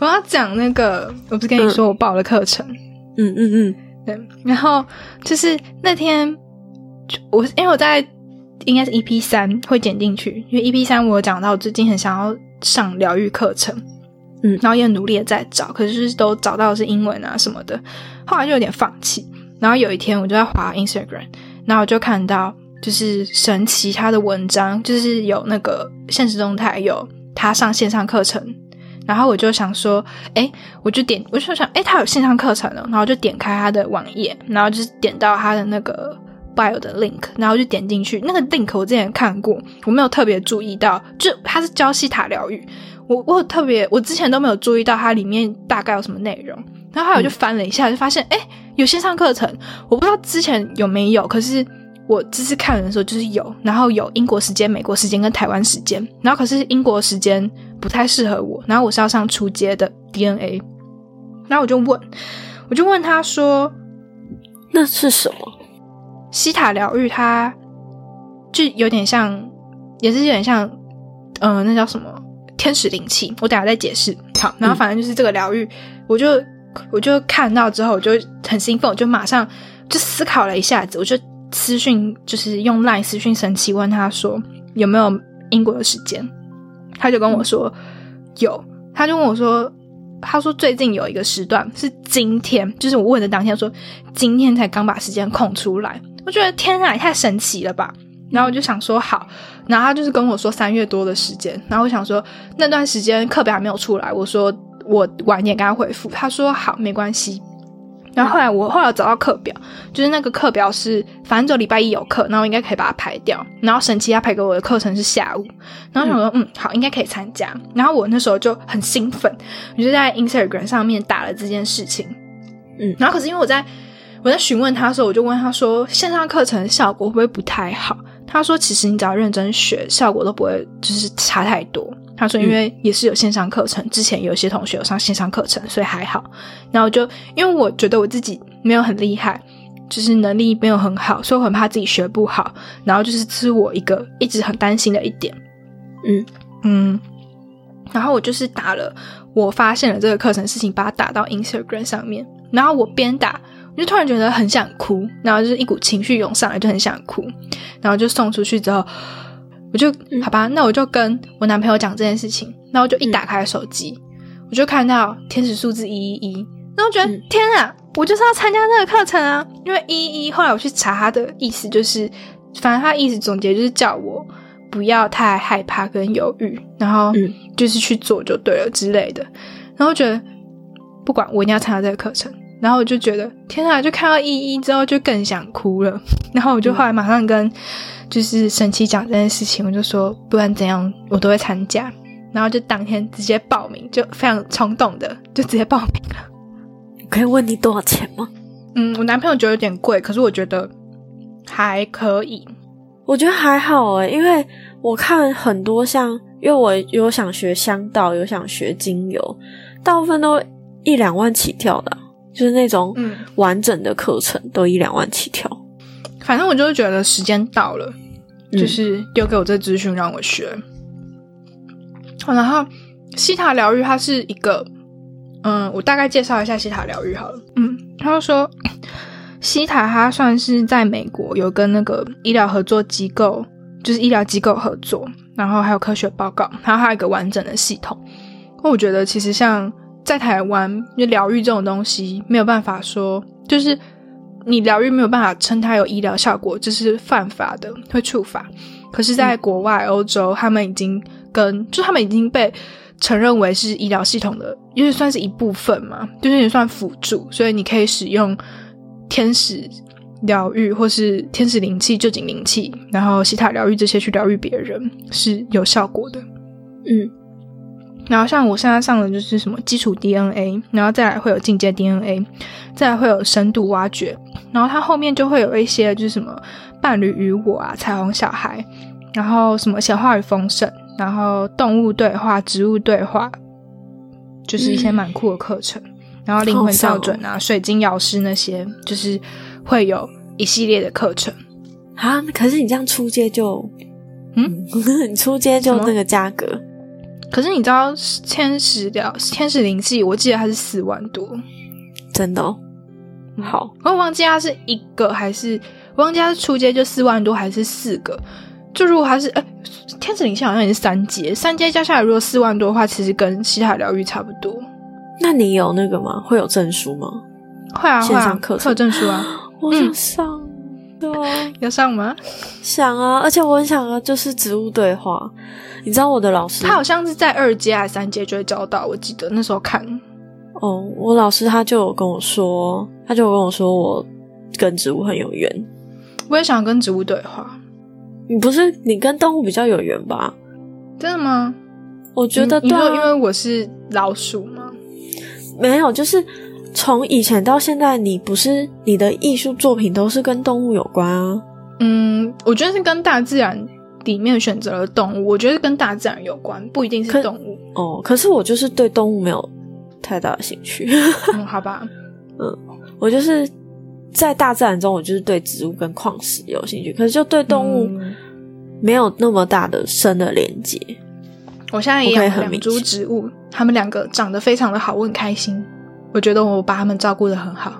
我要讲那个，我不是跟你说我报了课程，嗯嗯嗯，对。然后就是那天，我因为我在应该是 EP 三会剪进去，因为 EP 三我有讲到我最近很想要上疗愈课程，嗯，然后也很努力的在找，可是都找到的是英文啊什么的，后来就有点放弃。然后有一天我就在滑 Instagram，然后我就看到就是神奇他的文章，就是有那个现实动态有他上线上课程。然后我就想说，哎，我就点，我就想，哎，他有线上课程了，然后就点开他的网页，然后就是点到他的那个 bio 的 link，然后就点进去。那个 link 我之前看过，我没有特别注意到，就他是教西塔疗愈，我我特别，我之前都没有注意到它里面大概有什么内容。然后后来我就翻了一下，就发现，哎，有线上课程，我不知道之前有没有，可是我这次看的时候就是有，然后有英国时间、美国时间跟台湾时间，然后可是英国时间。不太适合我，然后我是要上初阶的 DNA，然后我就问，我就问他说：“那是什么？”西塔疗愈，它就有点像，也是有点像，嗯，那叫什么天使灵气？我等下再解释。好，然后反正就是这个疗愈，我就我就看到之后，我就很兴奋，我就马上就思考了一下子，我就私讯，就是用 LINE 私讯神奇问他说有没有英国的时间。他就跟我说有，他就问我说，他说最近有一个时段是今天，就是我问的当天说今天才刚把时间空出来，我觉得天啊，也太神奇了吧！然后我就想说好，然后他就是跟我说三月多的时间，然后我想说那段时间课表还没有出来，我说我晚点跟他回复，他说好，没关系。然后后来我后来找到课表，就是那个课表是反正就礼拜一有课，然后应该可以把它排掉。然后神奇他排给我的课程是下午，然后想说嗯好应该可以参加。然后我那时候就很兴奋，我就在 Instagram 上面打了这件事情。嗯，然后可是因为我在我在询问他的时候，我就问他说线上课程效果会不会不太好？他说其实你只要认真学，效果都不会就是差太多。他说：“因为也是有线上课程，之前有一些同学有上线上课程，所以还好。然后就因为我觉得我自己没有很厉害，就是能力没有很好，所以我很怕自己学不好。然后就是是我一个一直很担心的一点。嗯嗯。然后我就是打了，我发现了这个课程事情，把它打到 Instagram 上面。然后我边打，我就突然觉得很想哭，然后就是一股情绪涌上来，就很想哭。然后就送出去之后。”我就好吧，那我就跟我男朋友讲这件事情。然后就一打开手机，我就看到天使数字一一一，然后觉得天啊，我就是要参加这个课程啊！因为一一一，后来我去查他的意思，就是反正他意思总结就是叫我不要太害怕跟犹豫，然后就是去做就对了之类的。然后觉得不管我一定要参加这个课程，然后我就觉得天啊，就看到一一之后就更想哭了。然后我就后来马上跟。就是神奇讲这件事情，我就说不管怎样我都会参加，然后就当天直接报名，就非常冲动的就直接报名了。可以问你多少钱吗？嗯，我男朋友觉得有点贵，可是我觉得还可以。我觉得还好诶，因为我看很多像，因为我有想学香道，有想学精油，大部分都一两万起跳的，就是那种完整的课程都一两万起跳。反正我就是觉得时间到了，就是丢给我这资讯让我学。然后西塔疗愈它是一个，嗯，我大概介绍一下西塔疗愈好了。嗯，他就说 西塔它算是在美国有跟那个医疗合作机构，就是医疗机构合作，然后还有科学报告，然后还有一个完整的系统。我觉得其实像在台湾，就疗愈这种东西没有办法说，就是。你疗愈没有办法称它有医疗效果，这是犯法的，会触法。可是，在国外，欧洲，他们已经跟，就他们已经被承认为是医疗系统的，因为算是一部分嘛，就是也算辅助，所以你可以使用天使疗愈或是天使灵气、旧景灵气，然后西塔疗愈这些去疗愈别人是有效果的。嗯，然后像我现在上的就是什么基础 DNA，然后再来会有进阶 DNA，再来会有深度挖掘，然后它后面就会有一些就是什么伴侣与我啊、彩虹小孩，然后什么显化与丰盛，然后动物对话、植物对话，就是一些蛮酷的课程。然后灵魂校准啊、水晶药师那些，就是会有一系列的课程啊。可是你这样出街就，嗯，你出街就那个价格。可是你知道天使疗天使灵气，我记得它是四万多，真的。好，我忘记它是一个还是，我忘记它是出街就四万多还是四个。就如果它是，哎，天使灵气好像也是三阶，三阶加下来如果四万多的话，其实跟西塔疗愈差不多。那你有那个吗？会有证书吗？会啊，线上课有证书啊。我想上，对啊，要上吗？想啊，而且我很想啊，就是植物对话。你知道我的老师，他好像是在二阶还是三阶就会教到，我记得那时候看。哦，我老师他就有跟我说，他就有跟我说我跟植物很有缘。我也想跟植物对话。你不是你跟动物比较有缘吧？真的吗？我觉得，对、啊因为我是老鼠吗？没有，就是从以前到现在，你不是你的艺术作品都是跟动物有关啊？嗯，我觉得是跟大自然里面选择了动物，我觉得跟大自然有关，不一定是动物哦。可是我就是对动物没有太大的兴趣。嗯，好吧，嗯，我就是在大自然中，我就是对植物跟矿石有兴趣，可是就对动物没有那么大的深的连接。我现在也养两株植物，它们两个长得非常的好，我很开心。我觉得我把它们照顾的很好，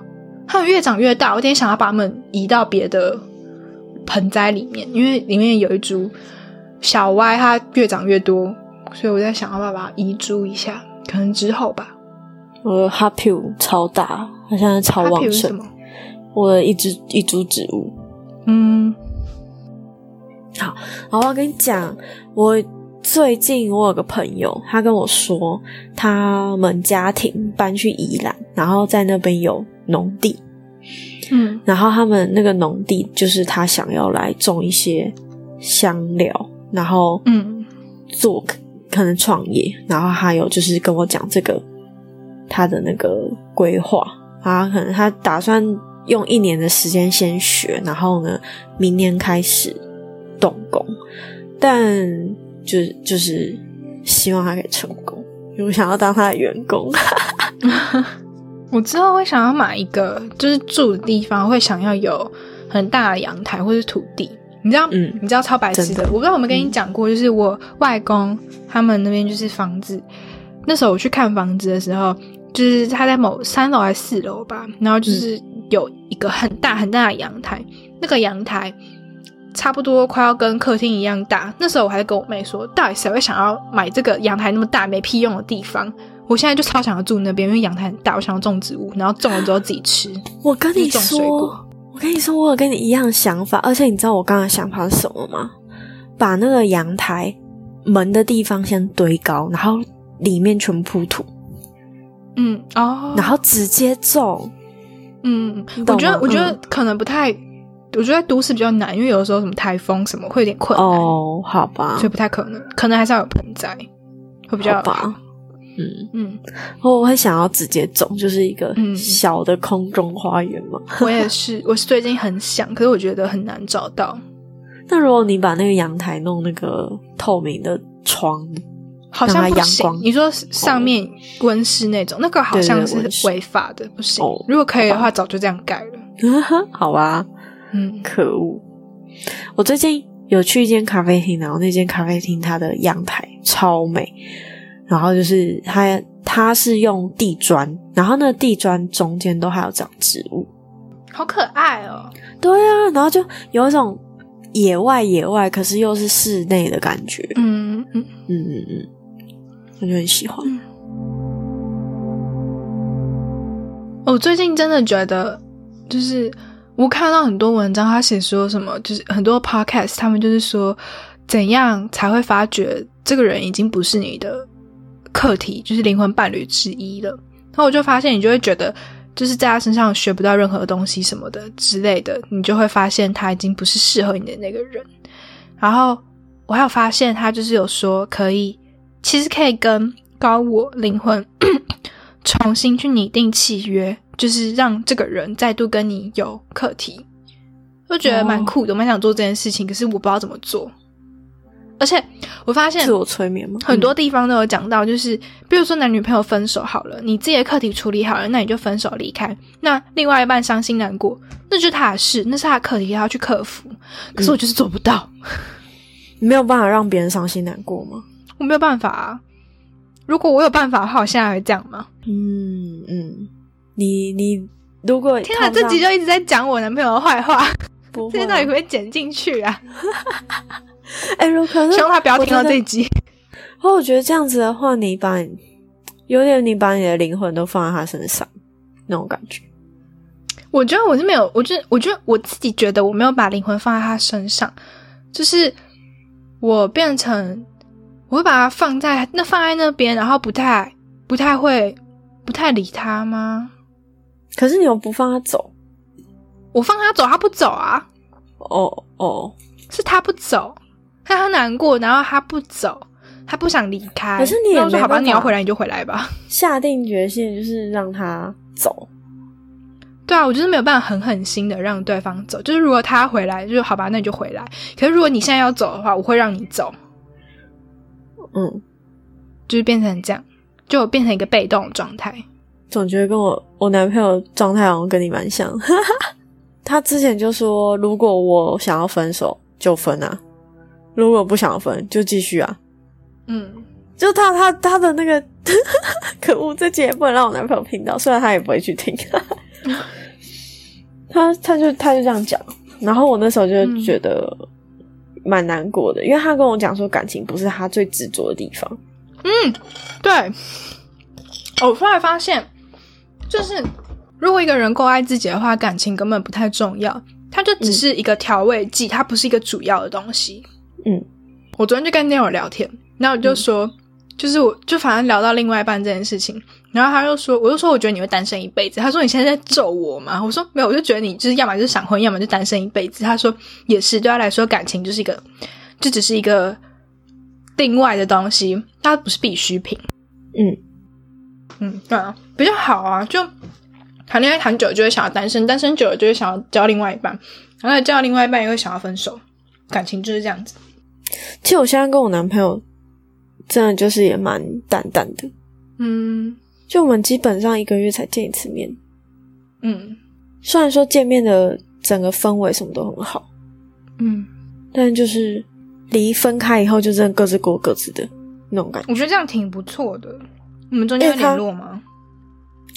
它们越长越大，我有点想要把它们移到别的盆栽里面，因为里面有一株小歪，它越长越多，所以我在想要不要把它移株一下，可能之后吧。我的 Happy 超大，它现在超旺盛。我的一只一株植物，嗯，好，然后我跟你讲，我。最近我有个朋友，他跟我说，他们家庭搬去宜兰，然后在那边有农地，嗯，然后他们那个农地就是他想要来种一些香料，然后嗯，做可能创业，然后还有就是跟我讲这个他的那个规划，他可能他打算用一年的时间先学，然后呢，明年开始动工，但。就就是希望他可以成功，因为想要当他的员工。我之后会想要买一个，就是住的地方会想要有很大的阳台或者土地。你知道，嗯，你知道超白痴的。我不知道有没有跟你讲过，就是我外公他们那边就是房子。那时候我去看房子的时候，就是他在某三楼还是四楼吧，然后就是有一个很大很大的阳台，那个阳台。差不多快要跟客厅一样大，那时候我还跟我妹说，到底谁会想要买这个阳台那么大没屁用的地方？我现在就超想要住那边，因为阳台很大，我想要种植物，然后种了之后自己吃。我跟你说，我跟你说，我有跟你一样的想法，而且你知道我刚刚想法是什么吗？把那个阳台门的地方先堆高，然后里面全部铺土。嗯哦，然后直接种。嗯，我觉得我觉得可能不太。我觉得都市比较难，因为有的时候什么台风什么会有点困难哦，好吧，所以不太可能，可能还是要有盆栽会比较好。嗯嗯，我我会想要直接种，就是一个小的空中花园嘛。我也是，我是最近很想，可是我觉得很难找到。那如果你把那个阳台弄那个透明的窗，好像不行。你说上面温室那种，那个好像是违法的，不行。如果可以的话，早就这样盖了。好吧。嗯，可恶！我最近有去一间咖啡厅，然后那间咖啡厅它的阳台超美，然后就是它它是用地砖，然后那地砖中间都还有长植物，好可爱哦！对啊，然后就有一种野外野外，可是又是室内的感觉。嗯嗯嗯嗯嗯，我就很喜欢。我最近真的觉得就是。我看到很多文章，他写说什么，就是很多 podcast，他们就是说怎样才会发觉这个人已经不是你的课题，就是灵魂伴侣之一了。然后我就发现，你就会觉得就是在他身上学不到任何东西什么的之类的，你就会发现他已经不是适合你的那个人。然后我还有发现，他就是有说可以，其实可以跟高我灵魂 重新去拟定契约，就是让这个人再度跟你有课题，就觉得蛮酷的，蛮想做这件事情，可是我不知道怎么做。而且我发现自我催眠吗？很多地方都有讲到，就是比如说男女朋友分手好了，你自己的课题处理好了，那你就分手离开。那另外一半伤心难过，那就是他的事，那是他的课题，要去克服。可是我就是做不到，没有办法让别人伤心难过吗？我没有办法啊。如果我有办法的话，我现在会这样吗？嗯嗯，你你如果天啊，这集就一直在讲我男朋友的坏话，不这些到底会不会剪进去啊？哎，如果希望他不要听到这一集。哦，我觉得这样子的话，你把有点你把你的灵魂都放在他身上那种感觉。我觉得我是没有，我觉得我觉得我自己觉得我没有把灵魂放在他身上，就是我变成我会把它放在那放在那边，然后不太不太会不太理他吗？可是你又不放他走，我放他走，他不走啊？哦哦，是他不走。看他难过，然后他不走，他不想离开。可是你也说好吧，你要回来你就回来吧。下定决心就是让他走。对啊，我就是没有办法狠狠心的让对方走。就是如果他回来，就好吧，那你就回来。可是如果你现在要走的话，我会让你走。嗯，就是变成这样，就变成一个被动状态。总觉得跟我我男朋友状态好像跟你蛮像。他之前就说，如果我想要分手，就分啊。如果不想分，就继续啊。嗯，就他他他的那个 可恶，这节不能让我男朋友听到，虽然他也不会去听。他他就他就这样讲，然后我那时候就觉得蛮难过的，因为他跟我讲说感情不是他最执着的地方。嗯，对。我后来发现，就是如果一个人够爱自己的话，感情根本不太重要，它就只是一个调味剂，它不是一个主要的东西。嗯，我昨天就跟那友聊天，然后我就说，就是我就反正聊到另外一半这件事情，然后他又说，我就说我觉得你会单身一辈子。他说你现在在咒我吗？我说没有，我就觉得你就是要么就是闪婚，要么就单身一辈子。他说也是，对他来说感情就是一个，就只是一个另外的东西，它不是必需品。嗯嗯，对啊，比较好啊，就谈恋爱谈久了就会想要单身，单身久了就会想要交另外一半，然后交另外一半也会想要分手，感情就是这样子。其实我现在跟我男朋友真的就是也蛮淡淡的，嗯，就我们基本上一个月才见一次面，嗯，虽然说见面的整个氛围什么都很好，嗯，但就是离分开以后就真的各自过各自的那种感觉。我觉得这样挺不错的。你们中间有联络吗？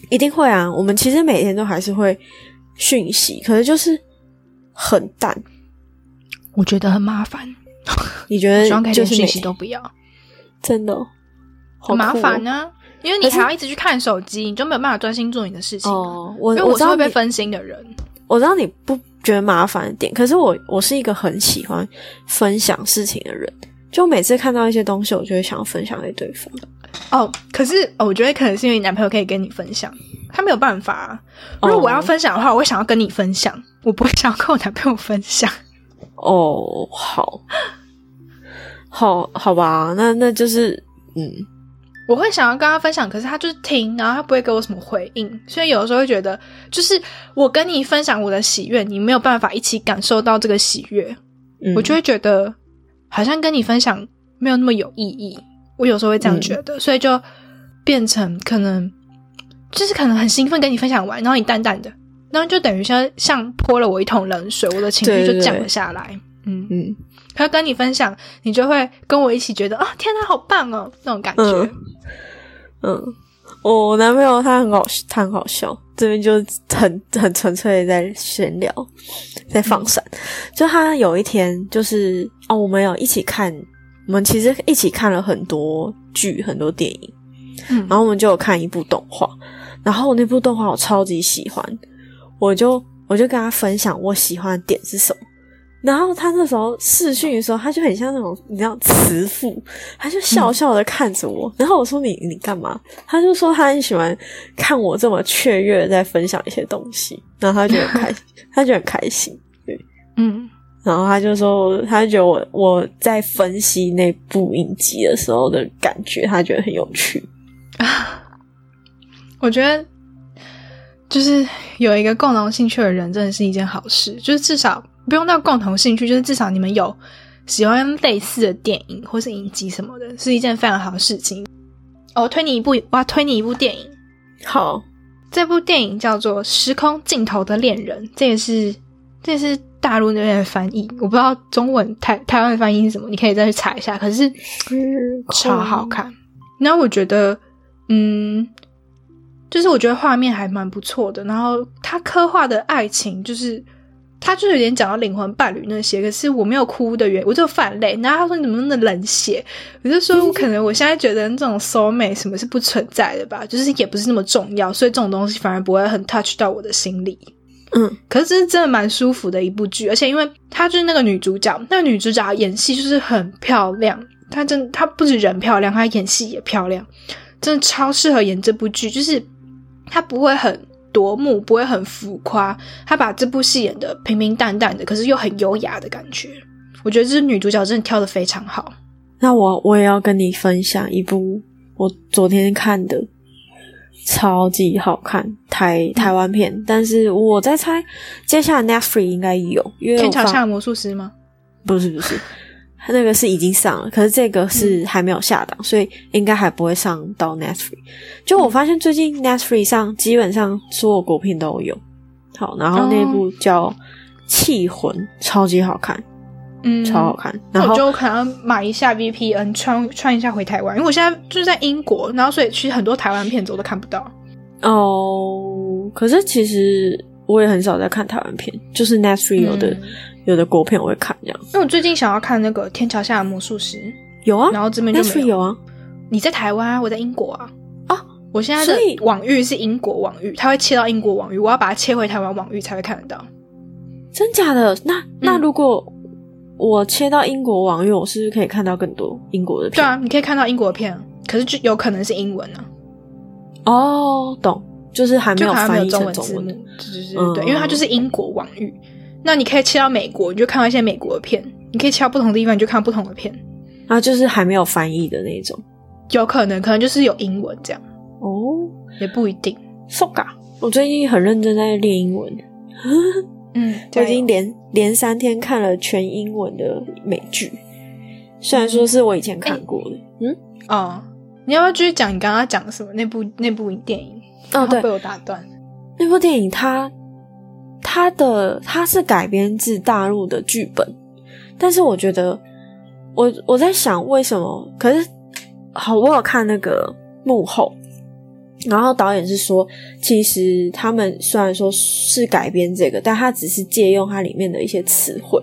一定会啊，我们其实每天都还是会讯息，可是就是很淡，我觉得很麻烦。你觉得就是信息都不要，真的好麻烦呢？因为你还要一直去看手机，你就没有办法专心做你的事情。哦，我因为我是会被分心的人。我知道你不觉得麻烦的点，可是我我是一个很喜欢分享事情的人。就每次看到一些东西，我就会想要分享给对方。哦，可是我觉得可能是因为你男朋友可以跟你分享，他没有办法。如果我要分享的话，我会想要跟你分享，我不会想要跟我男朋友分享。哦，好，好，好吧，那那就是，嗯，我会想要跟他分享，可是他就是听，然后他不会给我什么回应，所以有的时候会觉得，就是我跟你分享我的喜悦，你没有办法一起感受到这个喜悦，我就会觉得好像跟你分享没有那么有意义。我有时候会这样觉得，所以就变成可能就是可能很兴奋跟你分享完，然后你淡淡的。然后就等于像像泼了我一桶冷水，我的情绪就降了下来。嗯嗯，他跟你分享，你就会跟我一起觉得啊，天哪，好棒哦，那种感觉。嗯，我男朋友他很好，他很好笑，这边就很很纯粹的在闲聊，在放闪。就他有一天就是哦，我们有一起看，我们其实一起看了很多剧，很多电影。嗯，然后我们就有看一部动画，然后那部动画我超级喜欢。我就我就跟他分享我喜欢的点是什么，然后他那时候试训的时候，他就很像那种你知道慈父，他就笑笑的看着我，然后我说你你干嘛？他就说他很喜欢看我这么雀跃在分享一些东西，然后他就很开心，他就很开心，对，嗯，然后他就说他觉得我我在分析那部影集的时候的感觉，他觉得很有趣。啊，我觉得就是有一个共同兴趣的人，真的是一件好事。就是至少不用到共同兴趣，就是至少你们有喜欢类似的电影或是影集什么的，是一件非常好的事情。我推你一部，我要推你一部电影。好，这部电影叫做《时空尽头的恋人》，这也是这也是大陆那边的翻译，我不知道中文台台湾的翻译是什么，你可以再去查一下。可是超好看。然后我觉得，嗯。就是我觉得画面还蛮不错的，然后他刻画的爱情，就是他就有点讲到灵魂伴侣那些，可是我没有哭的原因，我就泛泪。然后他说你怎么那么冷血？我就说可能我现在觉得这种 soul mate 什么是不存在的吧，就是也不是那么重要，所以这种东西反而不会很 touch 到我的心里。嗯，可是真的蛮舒服的一部剧，而且因为她就是那个女主角，那个女主角演戏就是很漂亮，她真她不止人漂亮，她演戏也漂亮，真的超适合演这部剧，就是。他不会很夺目，不会很浮夸，他把这部戏演的平平淡淡的，可是又很优雅的感觉。我觉得这女主角真的挑的非常好。那我我也要跟你分享一部我昨天看的超级好看台台湾片，但是我在猜接下来 Netflix 应该有，因为天桥下的魔术师吗？不是不是。他那个是已经上了，可是这个是还没有下档，所以应该还不会上到 Netflix。就我发现最近 Netflix 上基本上所有国片都有。好，然后那部叫《气魂》，超级好看，嗯，超好看。然后我就可能买一下 VPN，穿穿一下回台湾，因为我现在就是在英国，然后所以其实很多台湾片子我都看不到。哦，可是其实我也很少在看台湾片，就是 Netflix 有的。有的国片我会看这样，因为我最近想要看那个《天桥下的魔术师》，有啊，然后这边就没有啊。你在台湾，我在英国啊。啊，我现在的网域是英国网域，它会切到英国网域，我要把它切回台湾网域才会看得到。真假的？那那如果我切到英国网域，我是不是可以看到更多英国的片？对啊，你可以看到英国的片，可是就有可能是英文呢。哦，懂，就是还没有翻译成中文，对对对对，因为它就是英国网域。那你可以切到美国，你就看到一些美国的片；你可以切到不同的地方，你就看不同的片。啊，就是还没有翻译的那种，有可能，可能就是有英文这样。哦，也不一定。So ga，我最近很认真在练英文。嗯，我已经连连三天看了全英文的美剧，虽然说是我以前看过的。嗯，哦，你要不要继续讲你刚刚讲的什么？那部那部电影？哦，对，被我打断。那部电影它。它的它是改编自大陆的剧本，但是我觉得我我在想为什么？可是好，我有看那个幕后，然后导演是说，其实他们虽然说是改编这个，但他只是借用它里面的一些词汇，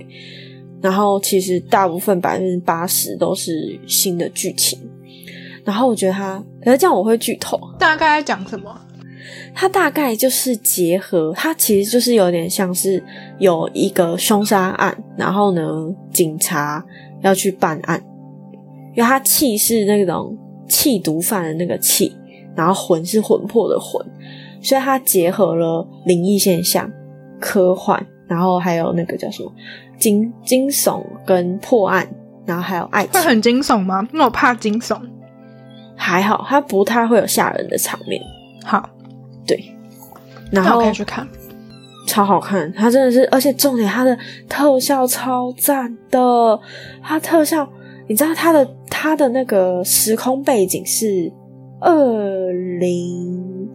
然后其实大部分百分之八十都是新的剧情。然后我觉得他，可是这样我会剧透，大概在讲什么？它大概就是结合，它其实就是有点像是有一个凶杀案，然后呢，警察要去办案，因为它气是那种气毒犯的那个气，然后魂是魂魄的魂，所以它结合了灵异现象、科幻，然后还有那个叫什么惊惊悚跟破案，然后还有爱情。会很惊悚吗？因为我怕惊悚。还好，它不太会有吓人的场面。好。对，然后可以去看，超好看。它真的是，而且重点，它的特效超赞的。它特效，你知道它的它的那个时空背景是二零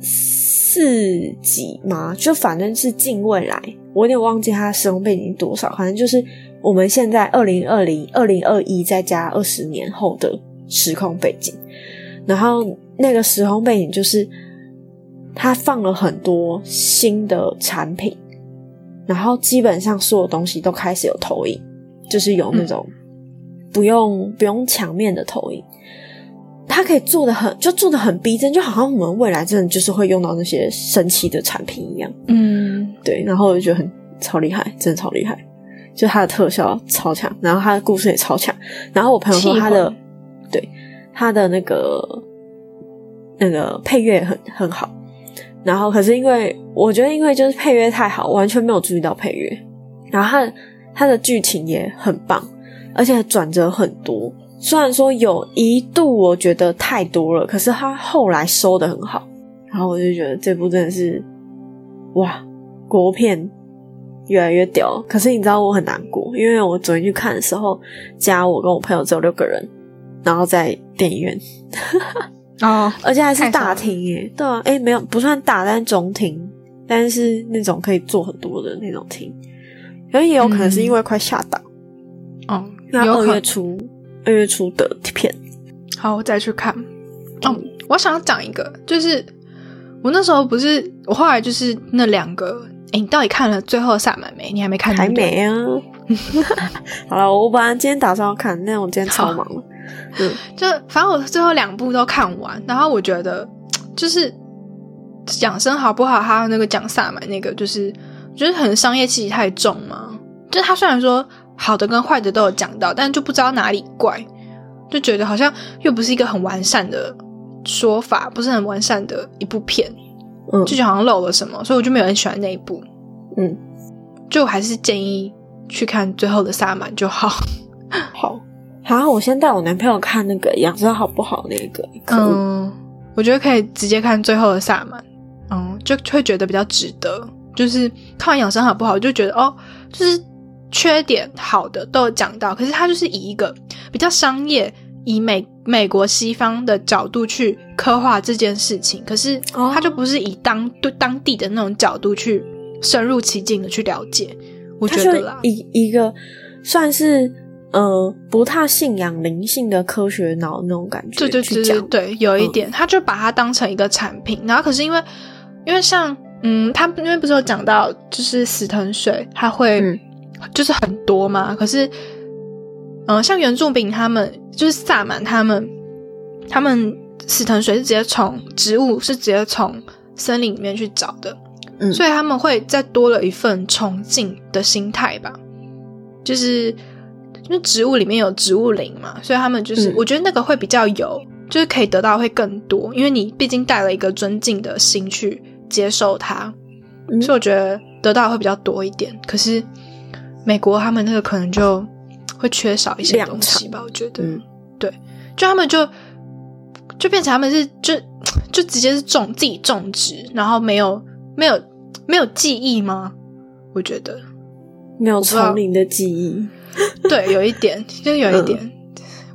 四几吗？就反正是近未来，我有点忘记它的时空背景多少。反正就是我们现在二零二零、二零二一再加二十年后的时空背景。然后那个时空背景就是。他放了很多新的产品，然后基本上所有东西都开始有投影，就是有那种不用不用墙面的投影，它可以做的很就做的很逼真，就好像我们未来真的就是会用到那些神奇的产品一样。嗯，对，然后我就觉得很超厉害，真的超厉害，就它的特效超强，然后它的故事也超强。然后我朋友说他的对他的那个那个配乐很很好。然后，可是因为我觉得，因为就是配乐太好，完全没有注意到配乐。然后，它它的剧情也很棒，而且转折很多，虽然说有一度我觉得太多了，可是他后来收的很好，然后我就觉得这部真的是哇，国片越来越屌。可是你知道我很难过，因为我昨天去看的时候，加我跟我朋友只有六个人，然后在电影院哦，而且还是大厅耶，对啊，哎，没有不算大，但是中庭，但是那种可以坐很多的那种厅，可能也有可能是因为快下档，哦，那二月初。二月初的片，好，我再去看。哦，我想要讲一个，就是我那时候不是，我后来就是那两个。哎，你到底看了最后萨满没？你还没看？还没啊。好了，我本来今天打算要看，但我今天超忙了。嗯，就反正我最后两部都看完，然后我觉得 就是养生好不好？还有那个讲萨满那个，就是我觉得可能商业气息太重嘛。就是他虽然说。好的跟坏的都有讲到，但就不知道哪里怪，就觉得好像又不是一个很完善的说法，不是很完善的一部片，嗯，就好像漏了什么，所以我就没有很喜欢那一部，嗯，就还是建议去看最后的萨满就好。好，好，我先带我男朋友看那个养生好不好那个，嗯，我觉得可以直接看最后的萨满，嗯，就会觉得比较值得，就是看完养生好不好，就觉得哦，就是。缺点好的都有讲到，可是他就是以一个比较商业、以美美国西方的角度去刻画这件事情，可是他就不是以当对当地的那种角度去深入其境的去了解。我觉得啦，一一个算是呃不太信仰灵性的科学脑那种感觉，对对对对对，有一点，他就把它当成一个产品，然后可是因为因为像嗯，他因为不是有讲到就是死藤水，他会。就是很多嘛，可是，嗯，像原住民他们，就是萨满他们，他们死藤水是直接从植物，是直接从森林里面去找的，嗯，所以他们会再多了一份崇敬的心态吧，就是因为植物里面有植物灵嘛，所以他们就是，我觉得那个会比较有，就是可以得到会更多，因为你毕竟带了一个尊敬的心去接受它，所以我觉得得到会比较多一点，可是。美国他们那个可能就会缺少一些东西吧，我觉得，对，就他们就就变成他们是就就直接是种自己种植，然后没有没有没有记忆吗？我觉得。没有丛林的记忆，对，有一点，就是有一点，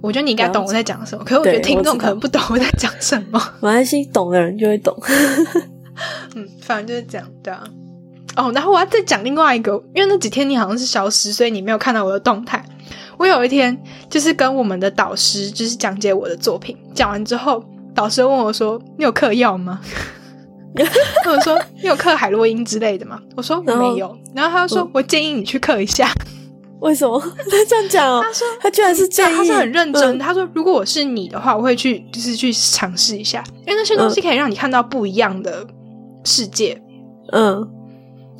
我觉得你应该懂我在讲什么，可是我觉得听众可能不懂我在讲什么，没关系，懂的人就会懂，嗯，反正就是这样，对啊。哦，然后我要再讲另外一个，因为那几天你好像是消失，所以你没有看到我的动态。我有一天就是跟我们的导师就是讲解我的作品，讲完之后，导师问我说：“你有嗑药吗？”或者说：“你有嗑海洛因之类的吗？”我说：“没有。”然后他就说：“我建议你去嗑一下。”为什么 他这样讲哦？他说：“他居然是这样，他是很认真。他说：如果我是你的话，我会去就是去尝试一下，因为那些东西可以让你看到不一样的世界。”嗯。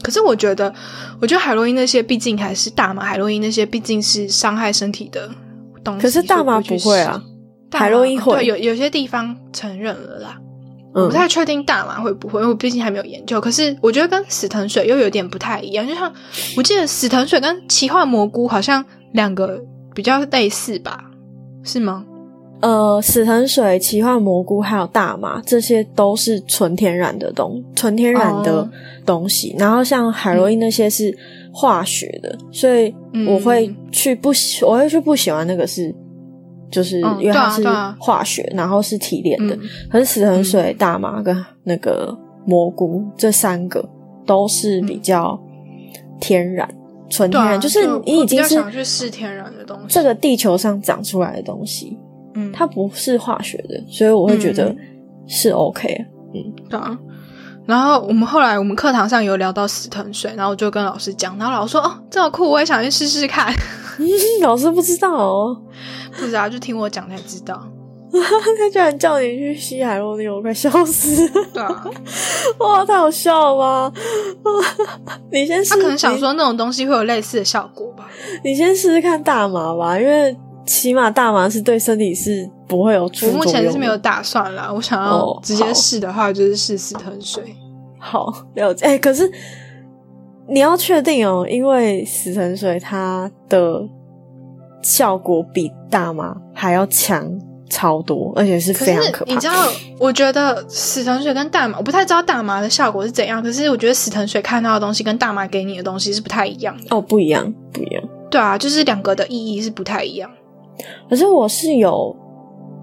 可是我觉得，我觉得海洛因那些毕竟还是大麻，海洛因那些毕竟是伤害身体的东西。可是大麻不会啊，海洛因会。有有些地方承认了啦，我不太确定大麻会不会，因为我毕竟还没有研究。可是我觉得跟死藤水又有点不太一样，就像我记得死藤水跟奇幻蘑菇好像两个比较类似吧？是吗？呃，死藤水、奇幻蘑菇还有大麻，这些都是纯天然的东，纯天然的东西。然后像海洛因那些是化学的，所以我会去不喜，我会去不喜欢那个是，就是因为它是化学，然后是提炼的。可是死藤水、大麻跟那个蘑菇这三个都是比较天然、纯天然，就是你已经是去试天然的东西，这个地球上长出来的东西。嗯，它不是化学的，所以我会觉得是 OK。嗯，对啊。然后我们后来我们课堂上有聊到死藤水，然后我就跟老师讲，然后老师说：“哦，这么酷，我也想去试试看。” 老师不知道哦，不知道就听我讲才知道。他居然叫你去西海洛那我快笑死！对啊，哇，太好笑了吧！你先，他可能想说那种东西会有类似的效果吧？你先试试看大麻吧，因为。起码大麻是对身体是不会有副作用。我目前是没有打算啦，我想要直接试的话，就是试死藤水。好了解，哎，可是你要确定哦，因为死藤水它的效果比大麻还要强超多，而且是非常可怕。你知道，我觉得死藤水跟大麻，我不太知道大麻的效果是怎样。可是我觉得死藤水看到的东西跟大麻给你的东西是不太一样的。哦，不一样，不一样。对啊，就是两个的意义是不太一样。可是我是有，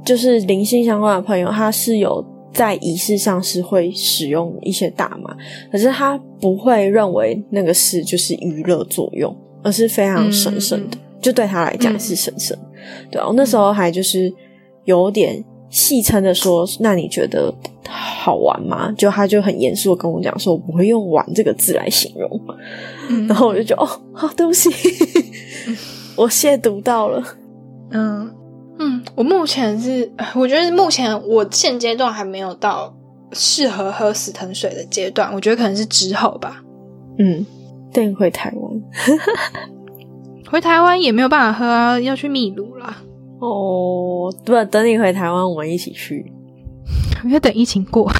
就是灵性相关的朋友，他是有在仪式上是会使用一些大麻，可是他不会认为那个事就是娱乐作用，而是非常神圣的，就对他来讲是神圣。对啊，我那时候还就是有点戏称的说，那你觉得好玩吗？就他就很严肃的跟我讲说，我不会用“玩”这个字来形容。然后我就觉得，哦，好，对不起，我亵渎到了。嗯嗯，我目前是，我觉得目前我现阶段还没有到适合喝死藤水的阶段，我觉得可能是之后吧。嗯，等回台湾，回台湾也没有办法喝啊，要去秘鲁啦。哦，不，等你回台湾，我们一起去。要等疫情过。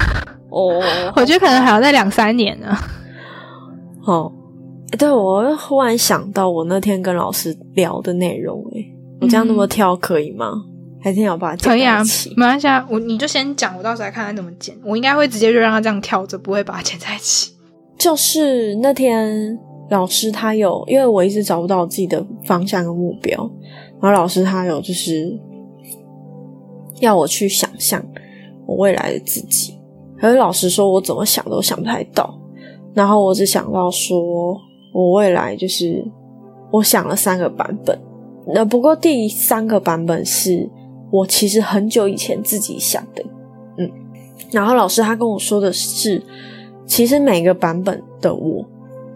哦，我觉得可能还要再两三年呢。哦，对，我忽然想到我那天跟老师聊的内容，诶我这样那么跳可以吗？还是要把它可以啊，没关系啊。我你就先讲，我到时候来看看怎么剪。我应该会直接就让他这样跳着，不会把它剪在一起。就是那天老师他有，因为我一直找不到自己的方向跟目标，然后老师他有就是要我去想象我未来的自己。可是老师说我怎么想都想不太到，然后我只想到说我未来就是我想了三个版本。那不过第三个版本是我其实很久以前自己想的，嗯，然后老师他跟我说的是，其实每个版本的我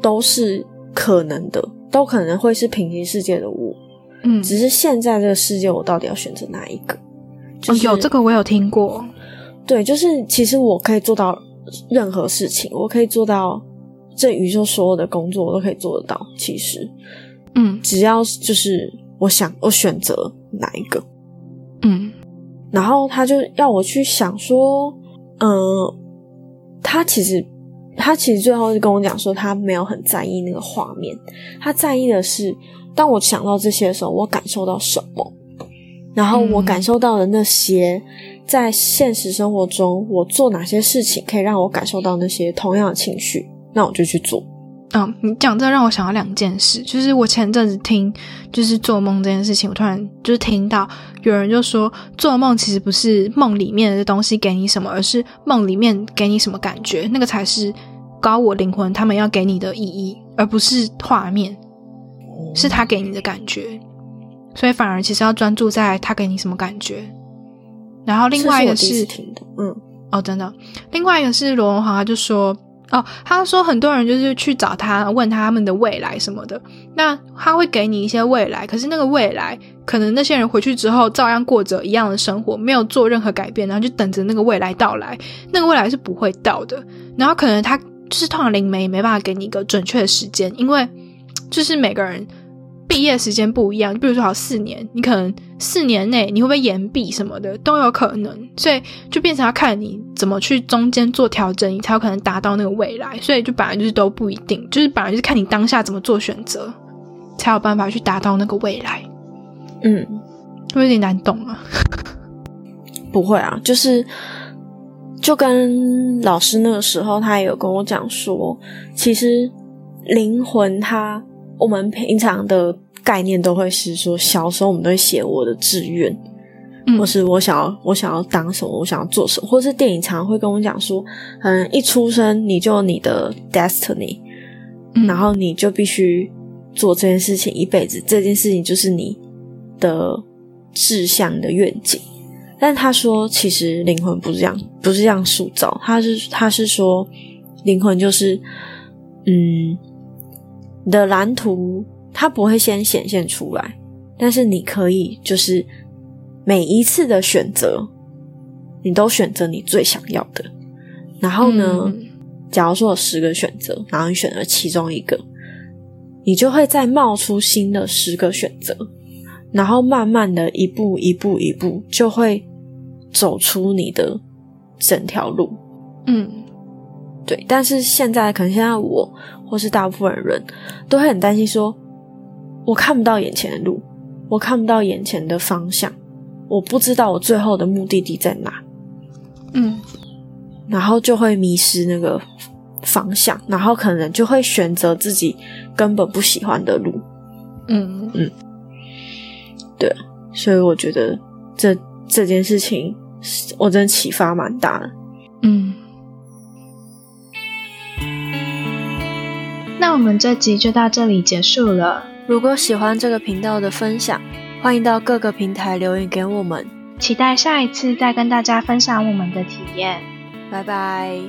都是可能的，都可能会是平行世界的我，嗯，只是现在这个世界我到底要选择哪一个？有这个我有听过，对，就是其实我可以做到任何事情，我可以做到这宇宙所有的工作我都可以做得到，其实，嗯，只要就是。我想，我选择哪一个？嗯，然后他就要我去想说，嗯，他其实，他其实最后就跟我讲说，他没有很在意那个画面，他在意的是，当我想到这些的时候，我感受到什么，然后我感受到的那些，在现实生活中，我做哪些事情可以让我感受到那些同样的情绪，那我就去做。嗯，你讲这让我想到两件事，就是我前阵子听，就是做梦这件事情，我突然就是听到有人就说，做梦其实不是梦里面的东西给你什么，而是梦里面给你什么感觉，那个才是高我灵魂他们要给你的意义，而不是画面，是他给你的感觉，所以反而其实要专注在他给你什么感觉。然后另外一个是，嗯，哦，真的，另外一个是罗文华就说。哦，他说很多人就是去找他，问他们的未来什么的。那他会给你一些未来，可是那个未来，可能那些人回去之后照样过着一样的生活，没有做任何改变，然后就等着那个未来到来。那个未来是不会到的。然后可能他就是通常灵媒没办法给你一个准确的时间，因为就是每个人。毕业时间不一样，比如说好四年，你可能四年内你会不会延毕什么的都有可能，所以就变成要看你怎么去中间做调整，你才有可能达到那个未来。所以就本来就是都不一定，就是本来就是看你当下怎么做选择，才有办法去达到那个未来。嗯，会有点难懂啊。不会啊，就是就跟老师那个时候，他也有跟我讲说，其实灵魂它。我们平常的概念都会是说，小时候我们都会写我的志愿，或是我想要我想要当什么，我想要做什么，或是电影常常会跟我讲说，嗯，一出生你就你的 destiny，然后你就必须做这件事情一辈子，这件事情就是你的志向的愿景。但他说，其实灵魂不是这样，不是这样塑造，他是他是说，灵魂就是，嗯。你的蓝图它不会先显现出来，但是你可以就是每一次的选择，你都选择你最想要的。然后呢，假如说有十个选择，然后你选了其中一个，你就会再冒出新的十个选择，然后慢慢的一步一步一步就会走出你的整条路。嗯，对。但是现在可能现在我。或是大部分人都会很担心，说我看不到眼前的路，我看不到眼前的方向，我不知道我最后的目的地在哪，嗯，然后就会迷失那个方向，然后可能就会选择自己根本不喜欢的路，嗯嗯，对，所以我觉得这这件事情我真的启发蛮大的，嗯。那我们这集就到这里结束了。如果喜欢这个频道的分享，欢迎到各个平台留言给我们。期待下一次再跟大家分享我们的体验。拜拜。